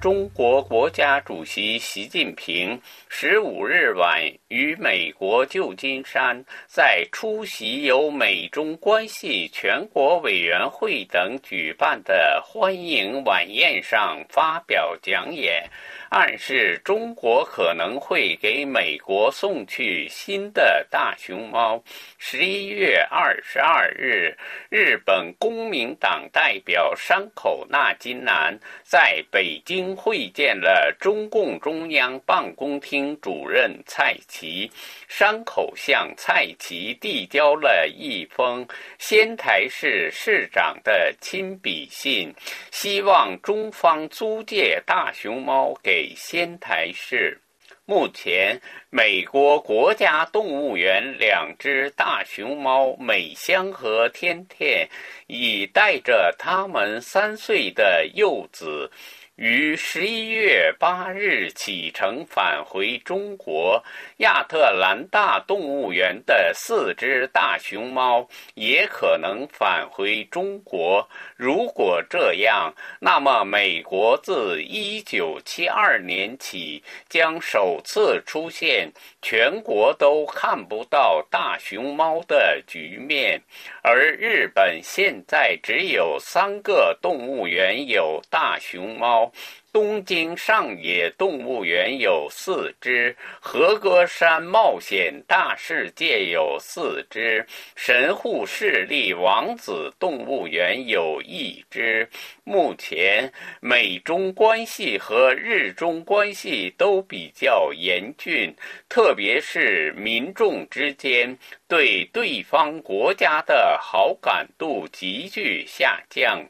中国国家主席习近平十五日晚于美国旧金山，在出席由美中关系全国委员会等举办的欢迎晚宴上发表讲演。暗示中国可能会给美国送去新的大熊猫。十一月二十二日，日本公民党代表山口纳金男在北京会见了中共中央办公厅主任蔡奇。山口向蔡奇递交了一封仙台市市长的亲笔信，希望中方租借大熊猫给。仙台市，目前美国国家动物园两只大熊猫美香和天天已带着他们三岁的幼子。于十一月八日启程返回中国。亚特兰大动物园的四只大熊猫也可能返回中国。如果这样，那么美国自一九七二年起将首次出现全国都看不到大熊猫的局面。而日本现在只有三个动物园有大熊猫。东京上野动物园有四只，和歌山冒险大世界有四只，神户市立王子动物园有一只。目前美中关系和日中关系都比较严峻，特别是民众之间对对方国家的好感度急剧下降。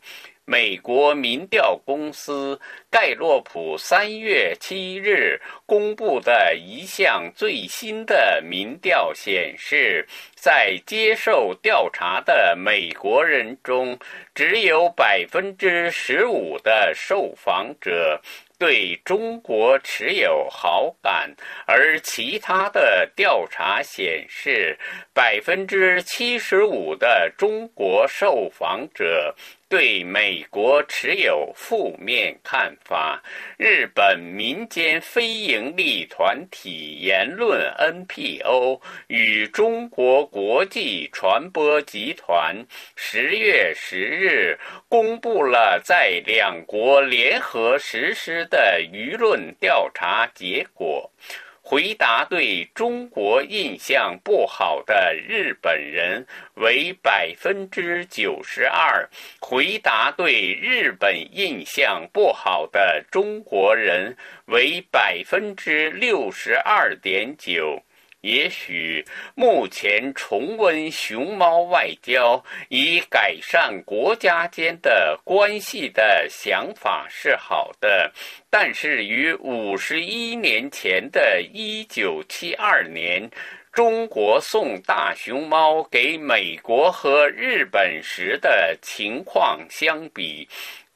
美国民调公司盖洛普三月七日公布的一项最新的民调显示，在接受调查的美国人中，只有百分之十五的受访者对中国持有好感，而其他的调查显示，百分之七十五的中国受访者。对美国持有负面看法。日本民间非营利团体言论 NPO 与中国国际传播集团十月十日公布了在两国联合实施的舆论调查结果。回答对中国印象不好的日本人为百分之九十二，回答对日本印象不好的中国人为百分之六十二点九。也许目前重温熊猫外交以改善国家间的关系的想法是好的，但是与五十一年前的一九七二年中国送大熊猫给美国和日本时的情况相比，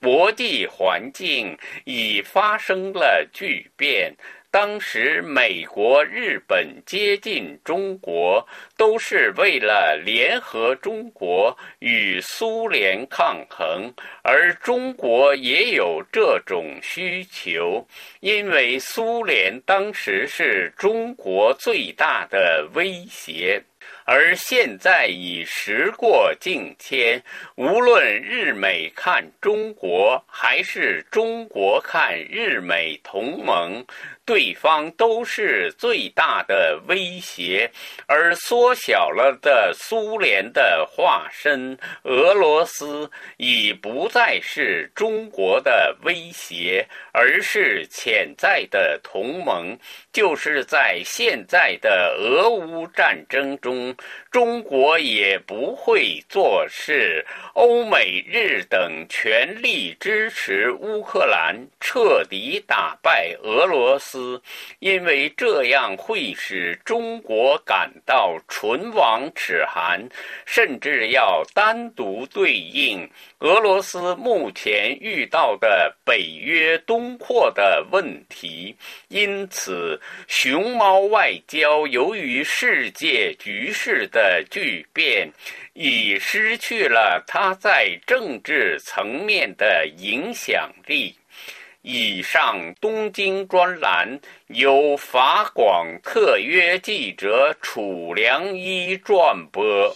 国际环境已发生了巨变。当时，美国、日本接近中国，都是为了联合中国与苏联抗衡，而中国也有这种需求，因为苏联当时是中国最大的威胁。而现在已时过境迁，无论日美看中国，还是中国看日美同盟，对方都是最大的威胁。而缩小了的苏联的化身俄罗斯，已不再是中国的威胁，而是潜在的同盟。就是在现在的俄乌战争中。中国也不会做事。欧美日等全力支持乌克兰彻底打败俄罗斯，斯因为这样会使中国感到唇亡齿寒，甚至要单独对应俄罗斯目前遇到的北约东扩的问题。因此，熊猫外交由于世界局势的巨变。已失去了它在政治层面的影响力。以上东京专栏由法广特约记者楚良一转播。